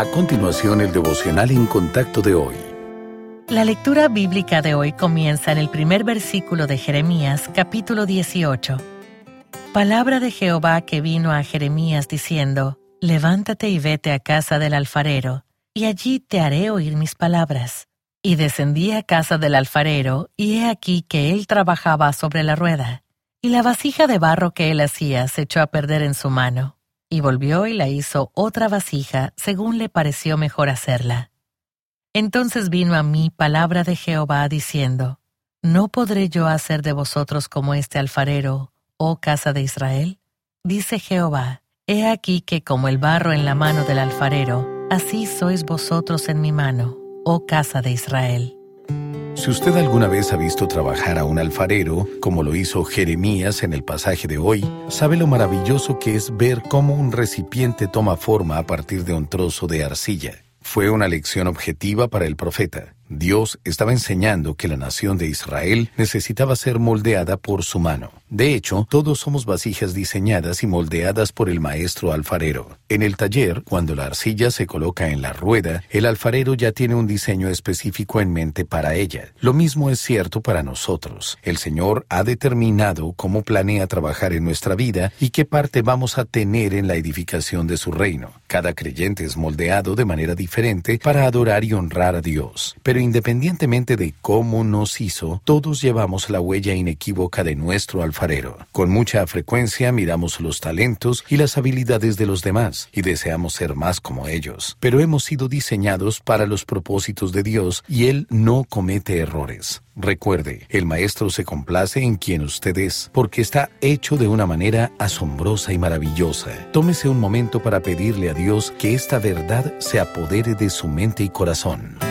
A continuación, el devocional en contacto de hoy. La lectura bíblica de hoy comienza en el primer versículo de Jeremías, capítulo 18. Palabra de Jehová que vino a Jeremías diciendo, Levántate y vete a casa del alfarero, y allí te haré oír mis palabras. Y descendí a casa del alfarero, y he aquí que él trabajaba sobre la rueda, y la vasija de barro que él hacía se echó a perder en su mano y volvió y la hizo otra vasija según le pareció mejor hacerla. Entonces vino a mí palabra de Jehová diciendo, ¿No podré yo hacer de vosotros como este alfarero, oh casa de Israel? Dice Jehová, He aquí que como el barro en la mano del alfarero, así sois vosotros en mi mano, oh casa de Israel. Si usted alguna vez ha visto trabajar a un alfarero, como lo hizo Jeremías en el pasaje de hoy, sabe lo maravilloso que es ver cómo un recipiente toma forma a partir de un trozo de arcilla. Fue una lección objetiva para el profeta. Dios estaba enseñando que la nación de Israel necesitaba ser moldeada por su mano. De hecho, todos somos vasijas diseñadas y moldeadas por el maestro alfarero. En el taller, cuando la arcilla se coloca en la rueda, el alfarero ya tiene un diseño específico en mente para ella. Lo mismo es cierto para nosotros. El Señor ha determinado cómo planea trabajar en nuestra vida y qué parte vamos a tener en la edificación de su reino. Cada creyente es moldeado de manera diferente para adorar y honrar a Dios. Pero independientemente de cómo nos hizo, todos llevamos la huella inequívoca de nuestro alfarero. Con mucha frecuencia miramos los talentos y las habilidades de los demás y deseamos ser más como ellos. Pero hemos sido diseñados para los propósitos de Dios y Él no comete errores. Recuerde, el Maestro se complace en quien usted es, porque está hecho de una manera asombrosa y maravillosa. Tómese un momento para pedirle a Dios que esta verdad se apodere de su mente y corazón.